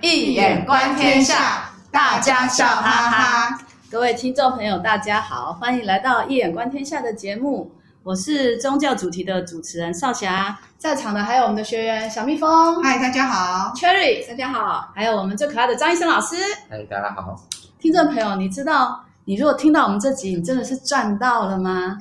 易眼观天下，大家笑哈哈。各位听众朋友，大家好，欢迎来到《一眼观天下》的节目。我是宗教主题的主持人少霞，在场的还有我们的学员小蜜蜂，嗨，大家好；Cherry，大家好；还有我们最可爱的张医生老师，嗨，大家好。听众朋友，你知道，你如果听到我们这集，你真的是赚到了吗？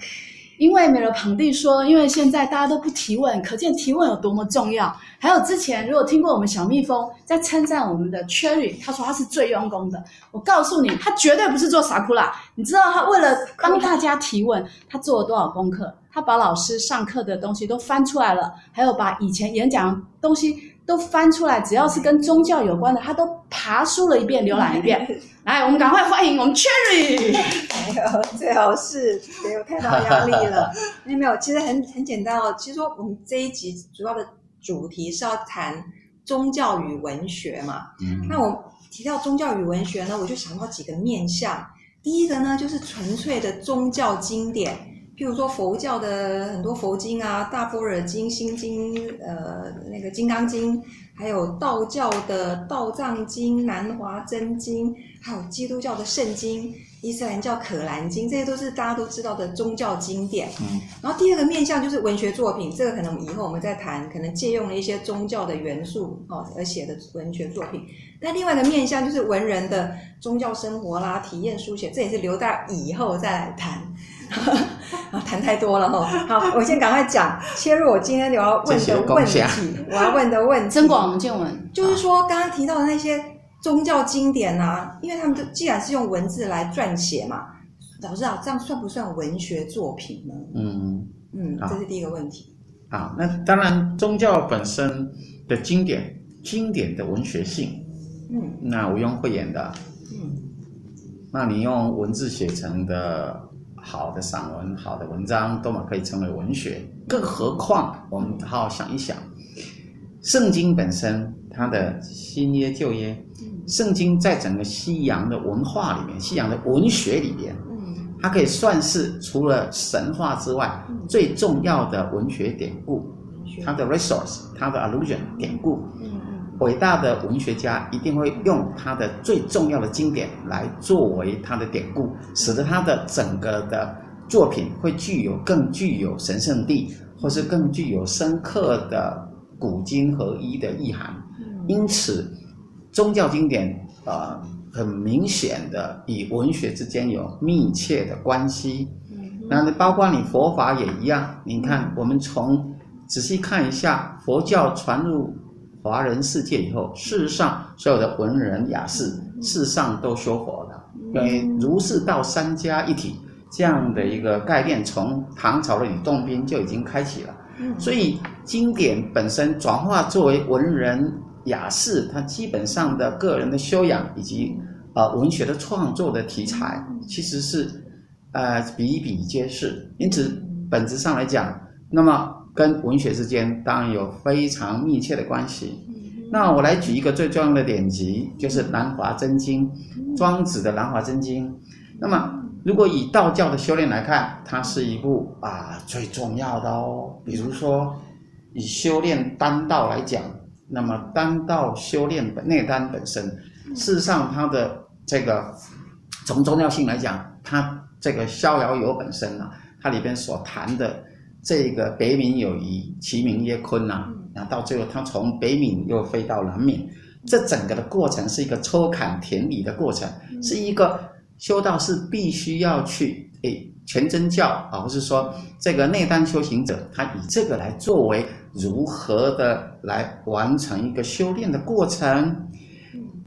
因为美乐庞蒂说，因为现在大家都不提问，可见提问有多么重要。还有之前如果听过我们小蜜蜂在称赞我们的 Cherry，他说他是最用功的。我告诉你，他绝对不是做傻哭啦。你知道他为了帮大家提问，他做了多少功课？他把老师上课的东西都翻出来了，还有把以前演讲的东西。都翻出来，只要是跟宗教有关的，他都爬书了一遍，浏览一遍。来，我们赶快欢迎我们 Cherry。没有，最好是没有太大压力了。没有没有，其实很很简单哦。其实说我们这一集主要的主题是要谈宗教与文学嘛。嗯。那我提到宗教与文学呢，我就想到几个面向。第一个呢，就是纯粹的宗教经典。譬如说佛教的很多佛经啊，《大般若经》、《心经》、呃，那个《金刚经》，还有道教的《道藏经》、《南华真经》，还有基督教的圣经、伊斯兰教《可兰经》，这些都是大家都知道的宗教经典。嗯。然后第二个面向就是文学作品，这个可能以后我们再谈，可能借用了一些宗教的元素哦而写的文学作品。那另外一个面向就是文人的宗教生活啦、体验书写，这也是留到以后再来谈。啊，谈太多了哈。好，我先赶快讲，切入我今天我要问的问题。我要问的问题，增广见闻，就是说刚刚提到的那些宗教经典啊，因为他们都既然是用文字来撰写嘛，老师啊，这样算不算文学作品呢？嗯嗯，这是第一个问题。好，那当然，宗教本身的经典，经典的文学性，嗯，那毋庸讳言的，嗯，那你用文字写成的。好的散文、好的文章，都嘛可以成为文学。更何况，我们好好想一想，圣经本身它的新约旧约，圣经在整个西洋的文化里面、西洋的文学里面，它可以算是除了神话之外最重要的文学典故，它的 resource，它的 allusion 典故。伟大的文学家一定会用他的最重要的经典来作为他的典故，使得他的整个的作品会具有更具有神圣地，或是更具有深刻的古今合一的意涵。因此，宗教经典呃很明显的与文学之间有密切的关系。那包括你佛法也一样，你看我们从仔细看一下佛教传入。华人世界以后，事实上所有的文人雅士，事实上都修佛了，因为儒释道三家一体这样的一个概念，从唐朝的吕洞宾就已经开启了。所以经典本身转化作为文人雅士，他基本上的个人的修养以及呃文学的创作的题材，其实是呃比比皆是。因此本质上来讲，那么。跟文学之间当然有非常密切的关系。那我来举一个最重要的典籍，就是《南华真经》，庄子的《南华真经》。那么，如果以道教的修炼来看，它是一部啊最重要的哦。比如说，以修炼丹道来讲，那么丹道修炼本内丹本身，事实上它的这个从重要性来讲，它这个逍遥游本身啊，它里边所谈的。这个北冥有鱼，其名曰鲲呐、啊。然后到最后，他从北冥又飞到南冥，这整个的过程是一个抽坎填理的过程，是一个修道士必须要去诶全真教啊，或是说这个内丹修行者，他以这个来作为如何的来完成一个修炼的过程。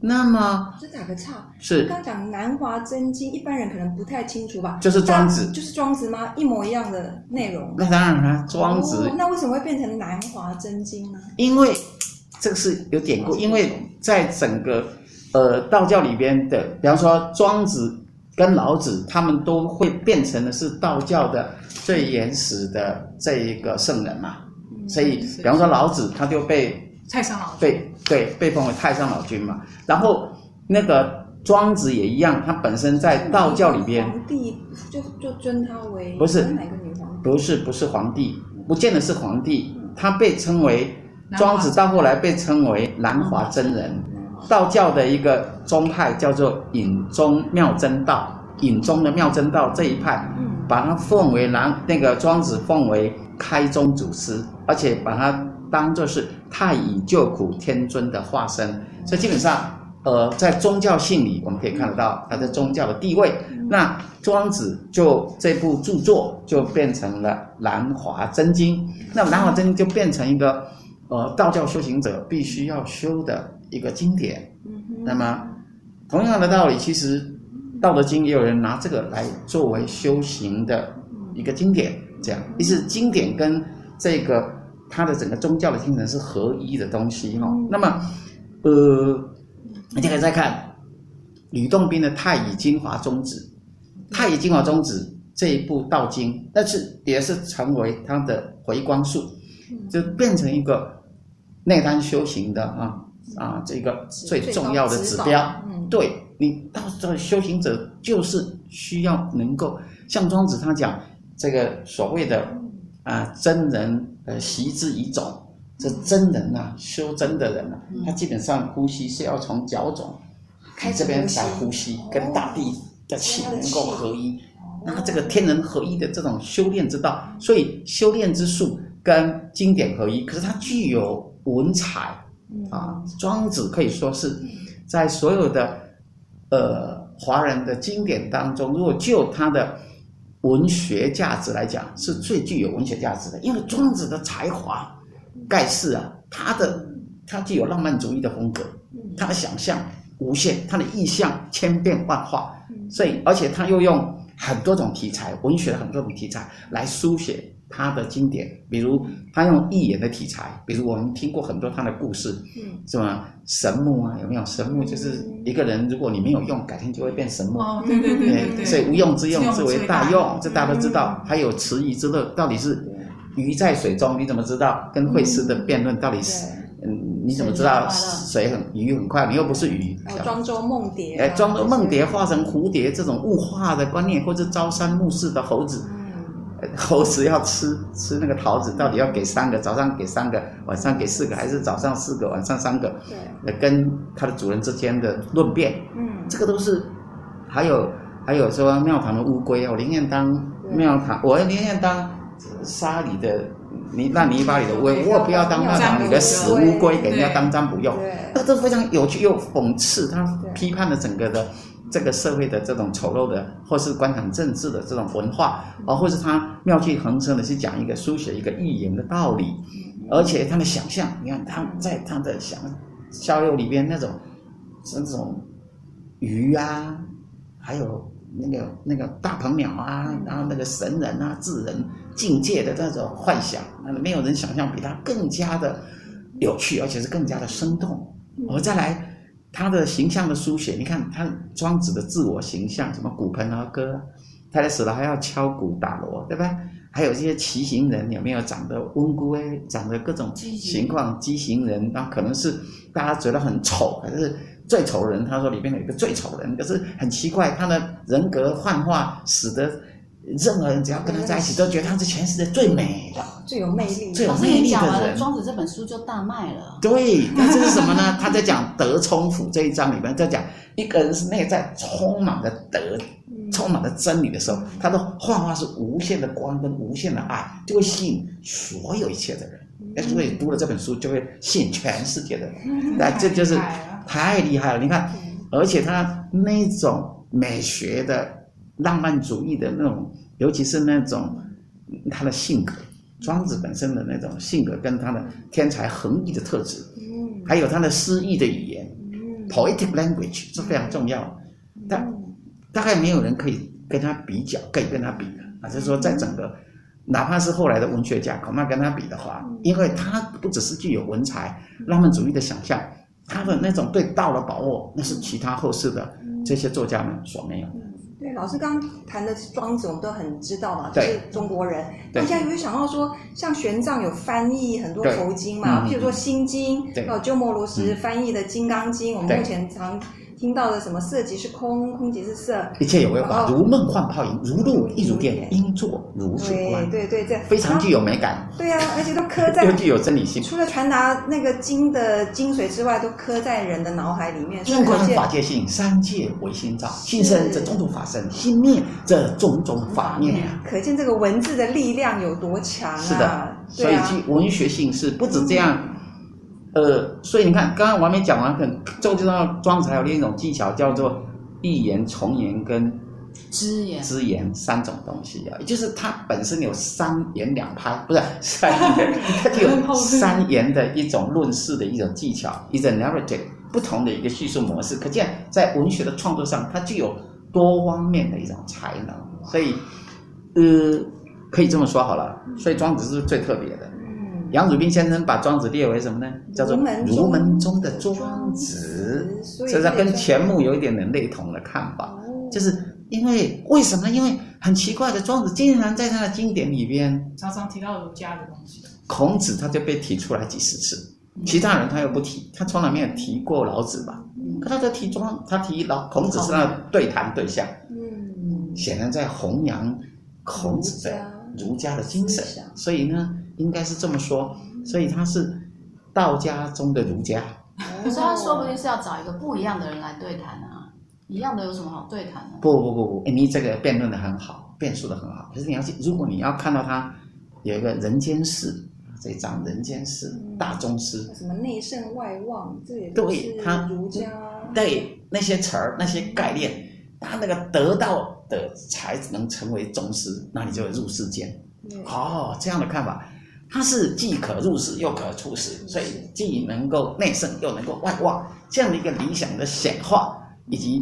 那么，这打个岔，是刚刚讲《南华真经》，一般人可能不太清楚吧？就是庄子，就是庄子吗？一模一样的内容。那当然了，庄子、哦。那为什么会变成《南华真经》呢？因为这个是有典故，因为在整个呃道教里边的，比方说庄子跟老子，他们都会变成的是道教的最原始的这一个圣人嘛。嗯、所以，比方说老子，他就被。太上老君对对，被封为太上老君嘛。然后那个庄子也一样，他本身在道教里边，皇帝就就尊他为不是哪个女皇帝？不是不是皇帝，不见得是皇帝，他被称为庄子，到后来被称为南华真人。道教的一个宗派叫做隐宗妙真道，隐宗的妙真道这一派，把他奉为南那个庄子奉为开宗祖师，而且把它当做是太乙救苦天尊的化身，所以基本上。呃，在宗教性里，我们可以看得到他的宗教的地位。那庄子就这部著作就变成了《南华真经》，那《南华真经》就变成一个呃道教修行者必须要修的一个经典。那么同样的道理，其实《道德经》也有人拿这个来作为修行的一个经典，这样，于是经典跟这个他的整个宗教的精神是合一的东西哈。那么，呃。你可以再看吕洞宾的《太乙精华宗旨》，《太乙精华宗旨》这一部道经，但是也是成为他的回光术，就变成一个内丹修行的啊啊这个最重要的指标。对，你到这个修行者，就是需要能够像庄子他讲这个所谓的啊真人呃习之以种。这真人呐、啊，修真的人呐、啊，他基本上呼吸是要从脚种开这边来呼吸，跟大地的气能够合一。那这个天人合一的这种修炼之道，所以修炼之术跟经典合一。可是它具有文采啊，庄子可以说是在所有的呃华人的经典当中，如果就他的文学价值来讲，是最具有文学价值的，因为庄子的才华。盖世啊，他的他具有浪漫主义的风格，他的想象无限，他的意象千变万化，所以而且他又用很多种题材，文学的很多种题材来书写他的经典，比如他用寓言的题材，比如我们听过很多他的故事，嗯，是吧？神木啊，有没有？神木就是一个人，如果你没有用，改天就会变神木。哦，对对对对，对，对，所以无用之用之为大用，这大家都知道。还有池鱼之乐，到底是？鱼在水中，你怎么知道？跟惠施的辩论到底是？嗯，你怎么知道水很鱼很快？你又不是鱼。庄周梦蝶。哎，庄周梦蝶化成蝴蝶这种物化的观念，或者朝三暮四的猴子，猴子要吃吃那个桃子，到底要给三个？早上给三个，晚上给四个，还是早上四个，晚上三个？对。跟它的主人之间的论辩，嗯，这个都是。还有还有说庙堂的乌龟，我宁愿当庙堂，我宁愿当。沙里的泥烂泥巴里的乌，我不要当庙堂里的死乌龟，给人家当占卜用。那都非常有趣又讽刺，他批判了整个的这个社会的这种丑陋的，或是官场政治的这种文化，啊或是他妙趣横生的去讲一个书写一个寓言的道理，而且他的想象，你看他在他的想逍遥里边那种，那种鱼啊，还有。那个那个大鹏鸟啊，然后那个神人啊、智人境界的那种幻想，那没有人想象比他更加的有趣，而且是更加的生动。我再来他的形象的书写，你看他庄子的自我形象，什么鼓盆而歌，太太死了还要敲鼓打锣，对吧？还有这些骑行人有没有长得温姑哎，长得各种情况畸形人，那可能是大家觉得很丑，还是？最丑人，他说里面有一个最丑人，可是很奇怪，他的人格幻化，使得任何人只要跟他在一起，都觉得他是全世界最美的、最有魅力、最有魅力的人。庄子这本书就大卖了。对，那这是什么呢？他在讲德充府这一章里面，在讲一个人是内在充满了德、充满了真理的时候，他的幻化是无限的光跟无限的爱，就会吸引所有一切的人。所以读了这本书，就会吸引全世界的人。那这就是。太厉害了！你看，而且他那种美学的浪漫主义的那种，尤其是那种他的性格，庄子本身的那种性格，跟他的天才横溢的特质，还有他的诗意的语言，poetic language 是非常重要的。但大概没有人可以跟他比较，可以跟他比的啊，就是说，在整个，哪怕是后来的文学家，恐怕跟他比的话，因为他不只是具有文采、浪漫主义的想象。他的那种对道的把握，那是其他后世的这些作家们所没有的。对，老师刚刚谈的庄子，我们都很知道嘛，就是中国人。大家有没有想到说，像玄奘有翻译很多佛经嘛？譬如说《心经》，还有鸠摩罗什翻译的《金刚经》，我们目前常听到的什么色即是空，空即是色，一切有为法，如梦幻泡影，如露亦如电，应作如是观。对对对，非常具有美感。对呀、啊，而且都刻在，又具有真理性。除了传达那个经的精髓之外，都刻在人的脑海里面。因观法界性，三界唯心造。心生则种种法生，心灭则种种法灭。可见这个文字的力量有多强啊！是的，所以具文学性是不止这样。嗯呃，所以你看，刚刚我还没讲完，很就知道庄子还有另一种技巧，叫做一言、重言跟支言、支言三种东西啊，也就是它本身有三言两拍，不是 三言，它就有三言的一种论事的一种技巧，一种 narrative 不同的一个叙述模式。可见在文学的创作上，它具有多方面的一种才能。所以，呃，可以这么说好了，所以庄子是最特别的。杨祖斌先生把庄子列为什么呢？叫做儒门中的庄子，所以他跟钱穆有一点点类同的看法，就是因为为什么？因为很奇怪的，庄子竟然在他的经典里边常常提到儒家的东西。孔子他就被提出来几十次，其他人他又不提，他从来没有提过老子吧？可他在提庄，他提老孔子是他的对谈对象，嗯，显然在弘扬孔子的儒家的精神，所以呢。应该是这么说，所以他是道家中的儒家。可是他说不定是要找一个不一样的人来对谈啊，一样的有什么好对谈的？不不不不，你这个辩论的很好，辩述的很好。可是你要去，如果你要看到他有一个人间世，这一章人间世、嗯、大宗师，什么内圣外望，这也对他儒家对那些词儿那些概念，他那个得到的才能成为宗师，那你就入世间。哦，这样的看法。他是既可入世又可出世，所以既能够内圣又能够外化，这样的一个理想的显化，以及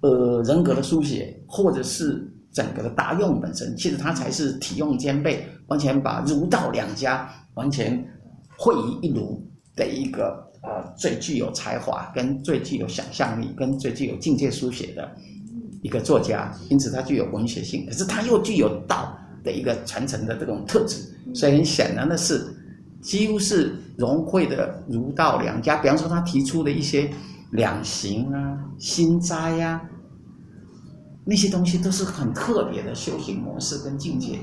呃人格的书写，或者是整个的大用本身，其实他才是体用兼备，完全把儒道两家完全汇于一炉的一个呃最具有才华、跟最具有想象力、跟最具有境界书写的一个作家，因此他具有文学性，可是他又具有道的一个传承的这种特质。所以很显然的是，几乎是融汇的儒道两家。比方说，他提出的一些两行啊、心斋呀、啊，那些东西都是很特别的修行模式跟境界。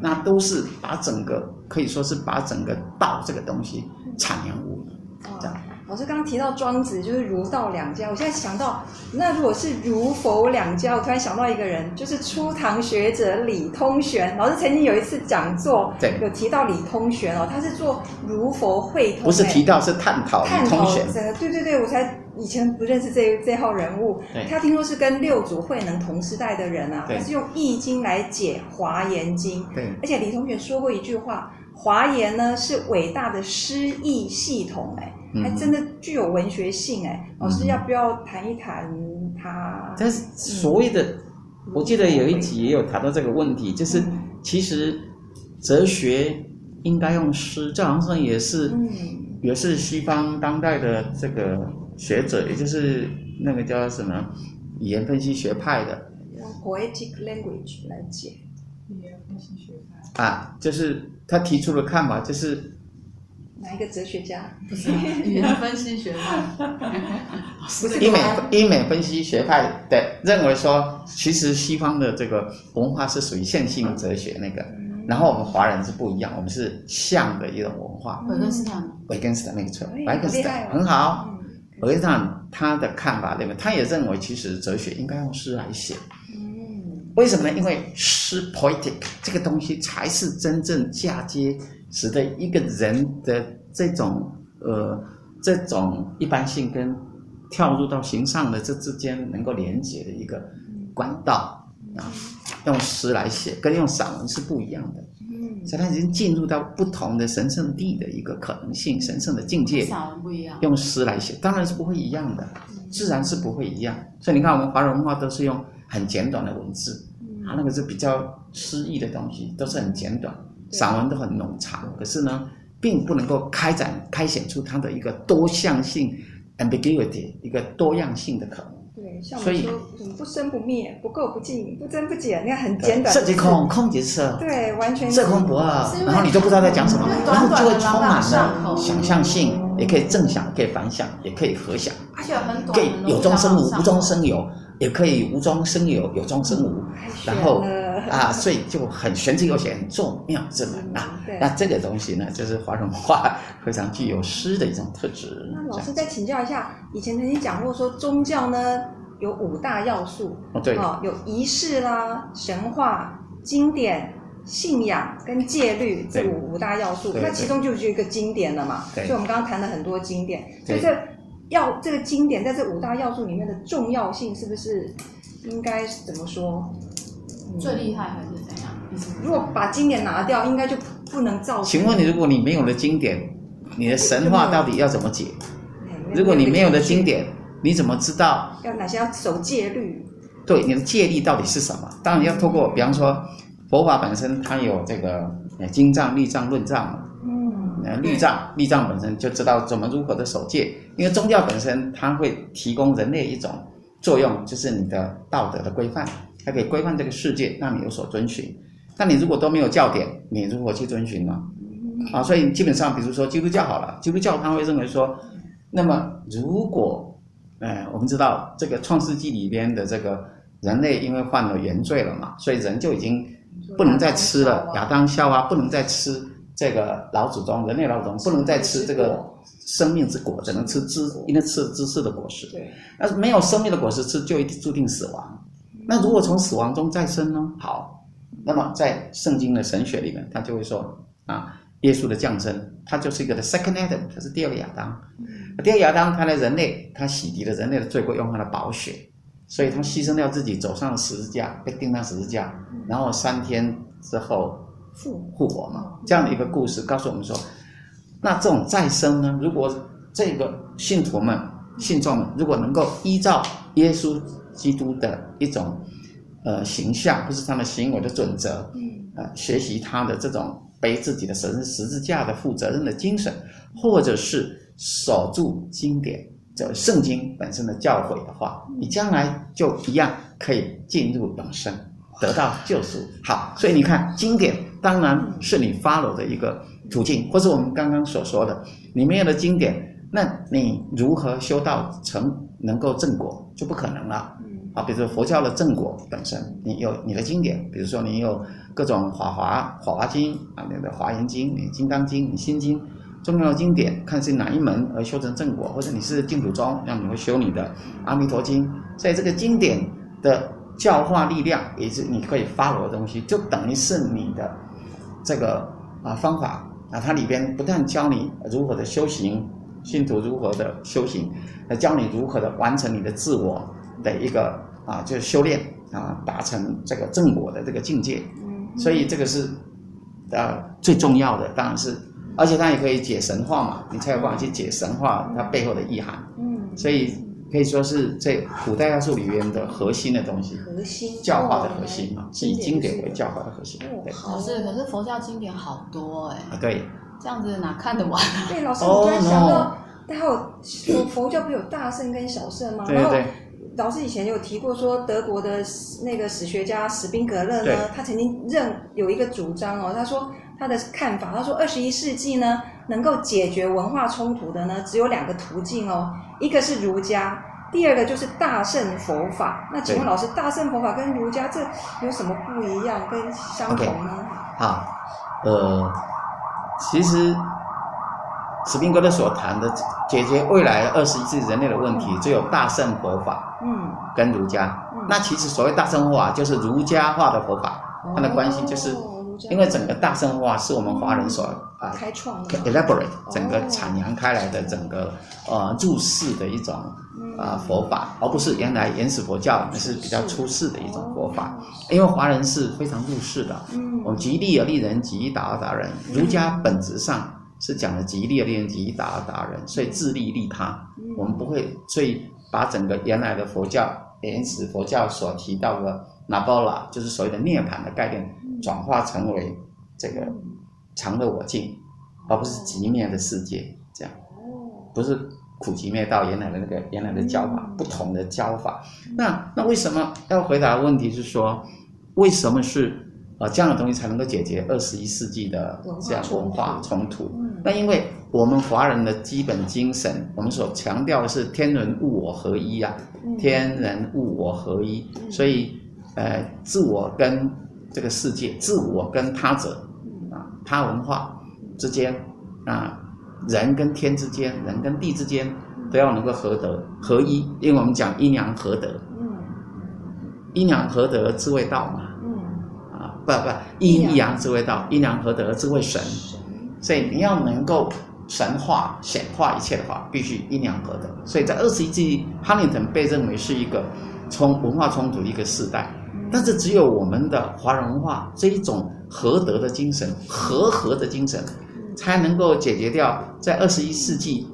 那都是把整个可以说是把整个道这个东西阐扬无遗，这样。老师刚刚提到庄子就是儒道两家，我现在想到，那如果是儒佛两家，我突然想到一个人，就是初唐学者李通玄。老师曾经有一次讲座，对，有提到李通玄哦，他是做儒佛会通，不是提到是探讨李通玄。对对对，我才以前不认识这这号人物，他听说是跟六祖慧能同时代的人啊，他是用易经来解华严经，对，而且李通玄说过一句话，华严呢是伟大的诗意系统，哎。还真的具有文学性哎，老师要不要谈一谈他？但是所谓的，嗯、我记得有一集也有谈到这个问题，就是其实哲学应该用诗，这好像也是，嗯、也是西方当代的这个学者，也就是那个叫什么语言分析学派的，用 poetic language 来解。语言分析学派。啊，就是他提出的看法就是。哪一个哲学家？不是语言分析学派，不是英美英美分析学派的，认为说，其实西方的这个文化是属于线性哲学那个，嗯、然后我们华人是不一样，我们是象的一种文化。维根斯坦，维根斯坦那个错，维根斯坦很好。维根斯坦他的看法对不对？他也认为，其实哲学应该用诗来写。嗯，为什么呢？因为诗 poetic 这个东西才是真正嫁接。使得一个人的这种呃这种一般性跟跳入到形上的这之间能够连接的一个管道啊，用诗来写跟用散文是不一样的，嗯，所以他已经进入到不同的神圣地的一个可能性，神圣的境界。散文不一样，用诗来写当然是不会一样的，自然是不会一样。所以你看，我们华人文化都是用很简短的文字，它，那个是比较诗意的东西，都是很简短。散文都很冗长，可是呢，并不能够开展、开显出它的一个多向性 （ambiguity），一个多样性的可能。对，像我们说，不生不灭，不垢不净，不增不减，你看很简短。色即空，空即是色。对，完全。色空不二，然后你就不知道在讲什么，然后就会充满了想象性。也可以正想，可以反想，也可以合想，而且很短，可以有中生无，无中生有，也可以无中生有，有中生无。然后啊，所以就很玄之又玄，众妙之门啊。那这个东西呢，就是华人文化非常具有诗的一种特质。那老师再请教一下，以前曾经讲过说宗教呢有五大要素，哦对，哦有仪式啦、神话、经典。信仰跟戒律这五五大要素，那其中就是一个经典了嘛。所以我们刚刚谈了很多经典，所以这要这个经典在这五大要素里面的重要性，是不是应该怎么说？最厉害还是怎样？如果把经典拿掉，应该就不能造。请问你，如果你没有了经典，你的神话到底要怎么解？如果你没有了经典，你怎么知道要哪些要守戒律？对，你的戒律到底是什么？当然要透过，比方说。佛法本身它有这个经藏、律藏、论藏，嗯，律藏、律藏本身就知道怎么如何的守戒，因为宗教本身它会提供人类一种作用，就是你的道德的规范，它可以规范这个世界，让你有所遵循。但你如果都没有教典，你如何去遵循呢？啊，所以基本上，比如说基督教好了，基督教他会认为说，那么如果，呃，我们知道这个创世纪里边的这个人类因为犯了原罪了嘛，所以人就已经。不能再吃了，亚当夏娃不能再吃这个老祖宗，人类老祖宗不能再吃这个生命之果，只能吃知，应该吃知识的果实。对，那是没有生命的果实吃，就一定注定死亡。那如果从死亡中再生呢？好，那么在圣经的神学里面，他就会说啊，耶稣的降生，他就是一个的 second Adam，他是第二个亚当。第二个亚当，他的人类，他洗涤了人类的罪过，用他的宝血。所以他牺牲掉自己，走上了十字架，被钉上十字架，然后三天之后复复活嘛。这样的一个故事告诉我们说，那这种再生呢，如果这个信徒们、信众们，如果能够依照耶稣基督的一种呃形象，或是他们行为的准则，嗯呃，学习他的这种背自己的神十字架的负责任的精神，或者是守住经典。这圣经本身的教诲的话，你将来就一样可以进入永生，得到救赎。好，所以你看，经典当然是你 follow 的一个途径，或是我们刚刚所说的，你没有了经典，那你如何修道成能够正果就不可能了。啊，比如说佛教的正果本身，你有你的经典，比如说你有各种法华法华经啊，你的华严经、你金刚经、你心经。重要的经典，看是哪一门而修成正果，或者你是净土宗，那你会修你的《阿弥陀经》。所以这个经典的教化力量，也是你可以 follow 的东西，就等于是你的这个啊方法啊，它里边不但教你如何的修行，信徒如何的修行，来教你如何的完成你的自我的一个啊，就是修炼啊，达成这个正果的这个境界。所以这个是呃最重要的，当然是。而且它也可以解神话嘛，你才有办法去解神话它背后的意涵。嗯，所以可以说是这古代要素里面的核心的东西，核心教化的核心嘛，是以经典为教化的核心。对，老师，可是佛教经典好多哎。啊，对。这样子哪看得完？对，老师，我突然想到，还有佛佛教不是有大圣跟小圣吗？对对。老师以前有提过说，德国的那个史学家史宾格勒呢，他曾经认有一个主张哦，他说。他的看法，他说二十一世纪呢，能够解决文化冲突的呢，只有两个途径哦，一个是儒家，第二个就是大乘佛法。那请问老师，大乘佛法跟儒家这有什么不一样跟相同呢？Okay. 好，呃，其实史宾格勒所谈的解决未来二十一世纪人类的问题，只有大乘佛法，嗯，跟儒家。嗯、那其实所谓大乘佛法，就是儒家化的佛法，它的关系就是。哦因为整个大乘化是我们华人所啊开创的，elaborate 整个阐扬开来的整个呃入世的一种啊佛法，而不是原来原始佛教那是比较出世的一种佛法。因为华人是非常入世的，我们己利而利人，己以达而达人。儒家本质上是讲的己利而利人，己以达而达人，所以自利利他。我们不会，所以把整个原来的佛教原始佛教所提到的那波拉，就是所谓的涅槃的概念。转化成为这个常乐我净，而不是极灭的世界，这样，不是苦集灭道原来的那个原来的教法，不同的教法。那那为什么要回答的问题是说，为什么是呃这样的东西才能够解决二十一世纪的这样文化冲突？那因为我们华人的基本精神，我们所强调的是天人物我合一啊，嗯、天人物我合一，嗯、所以呃，自我跟这个世界，自我跟他者啊，他文化之间啊，人跟天之间，人跟地之间都要能够合德合一，因为我们讲阴阳合德，阴阳合德之谓道嘛，啊不不，阴阳之谓道，阴阳合德之谓神，所以你要能够。神化显化一切的话，必须阴阳合德。所以在二十一世纪，哈林顿被认为是一个从文化冲突的一个时代。但是只有我们的华人文化这一种和德的精神、和合的精神，才能够解决掉在二十一世纪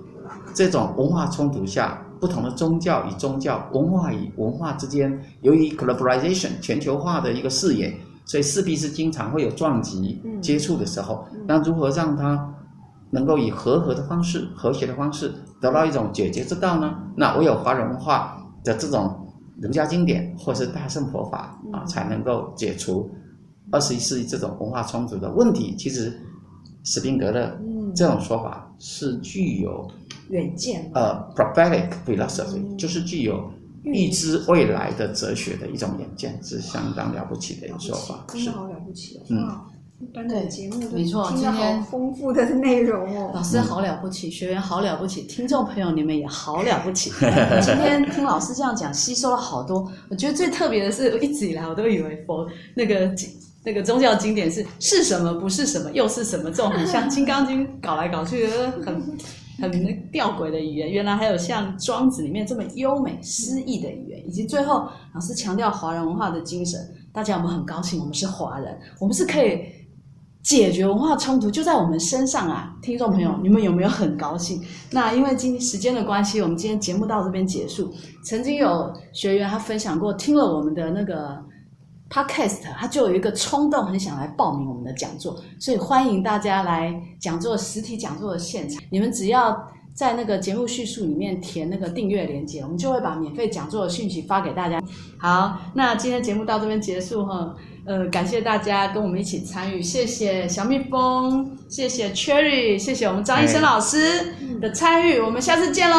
这种文化冲突下，不同的宗教与宗教、文化与文化之间，由于 globalization 全球化的一个视野，所以势必是经常会有撞击接触的时候。那如何让它能够以和合的方式、和谐的方式得到一种解决之道呢？那唯有华人文化的这种儒家经典或是大乘佛法啊，才能够解除二十一世纪这种文化冲突的问题。其实，史宾格的这种说法是具有远见，呃，prophetic philosophy，就是具有预知未来的哲学的一种远见，是相当了不起的一个说法。真的好了不起哦！嗯。一般的节目没错，今天丰富的内容哦。老师好了不起，学员好了不起，听众朋友你们也好了不起。今天听老师这样讲，吸收了好多。我觉得最特别的是，我一直以来我都以为佛那个那个宗教经典是是什么不是什么又是什么，这种很像《金刚经》搞来搞去的很很吊诡的语言。原来还有像《庄子》里面这么优美诗意的语言，以及最后老师强调华人文化的精神。大家我们很高兴，我们是华人，我们是可以。解决文化冲突就在我们身上啊，听众朋友，你们有没有很高兴？那因为今天时间的关系，我们今天节目到这边结束。曾经有学员他分享过，听了我们的那个 podcast，他就有一个冲动，很想来报名我们的讲座，所以欢迎大家来讲座实体讲座的现场。你们只要在那个节目叙述里面填那个订阅链接，我们就会把免费讲座的讯息发给大家。好，那今天节目到这边结束哈。呃，感谢大家跟我们一起参与，谢谢小蜜蜂，谢谢 Cherry，谢谢我们张医生老师的参与，我们下次见喽。